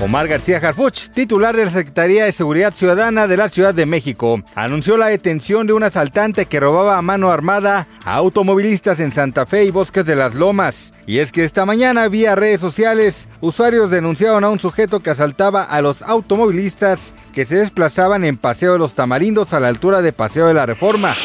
Omar García Harfuch, titular de la Secretaría de Seguridad Ciudadana de la Ciudad de México, anunció la detención de un asaltante que robaba a mano armada a automovilistas en Santa Fe y Bosques de las Lomas. Y es que esta mañana, vía redes sociales, usuarios denunciaron a un sujeto que asaltaba a los automovilistas que se desplazaban en Paseo de los Tamarindos a la altura de Paseo de la Reforma,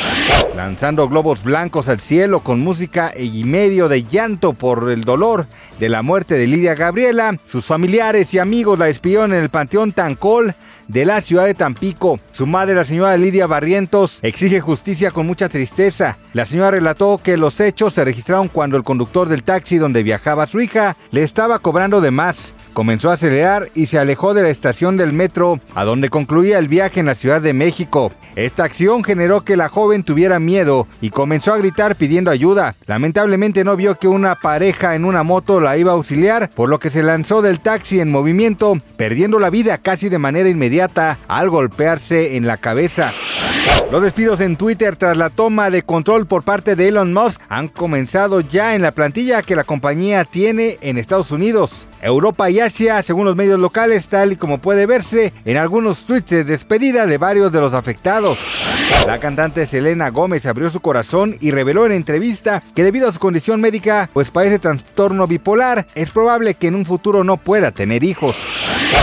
lanzando globos blancos al cielo con música y medio de llanto por el dolor de la muerte de Lidia Gabriela. Sus familiares y amigos la despidieron en el Panteón Tancol de la ciudad de Tampico. Su madre, la señora Lidia Barrientos, exige justicia con mucha tristeza. La señora relató que los hechos se registraron cuando el conductor del taxi donde viajaba su hija le estaba cobrando de más. Comenzó a acelerar y se alejó de la estación del metro, a donde concluía el viaje en la Ciudad de México. Esta acción generó que la joven tuviera miedo y comenzó a gritar pidiendo ayuda. Lamentablemente no vio que una pareja en una moto la iba a auxiliar, por lo que se lanzó del taxi en movimiento, perdiendo la vida casi de manera inmediata al golpearse en la cabeza. Los despidos en Twitter tras la toma de control por parte de Elon Musk han comenzado ya en la plantilla que la compañía tiene en Estados Unidos, Europa y Asia, según los medios locales, tal y como puede verse en algunos tweets de despedida de varios de los afectados. La cantante Selena Gómez abrió su corazón y reveló en entrevista que debido a su condición médica, pues padece trastorno bipolar, es probable que en un futuro no pueda tener hijos.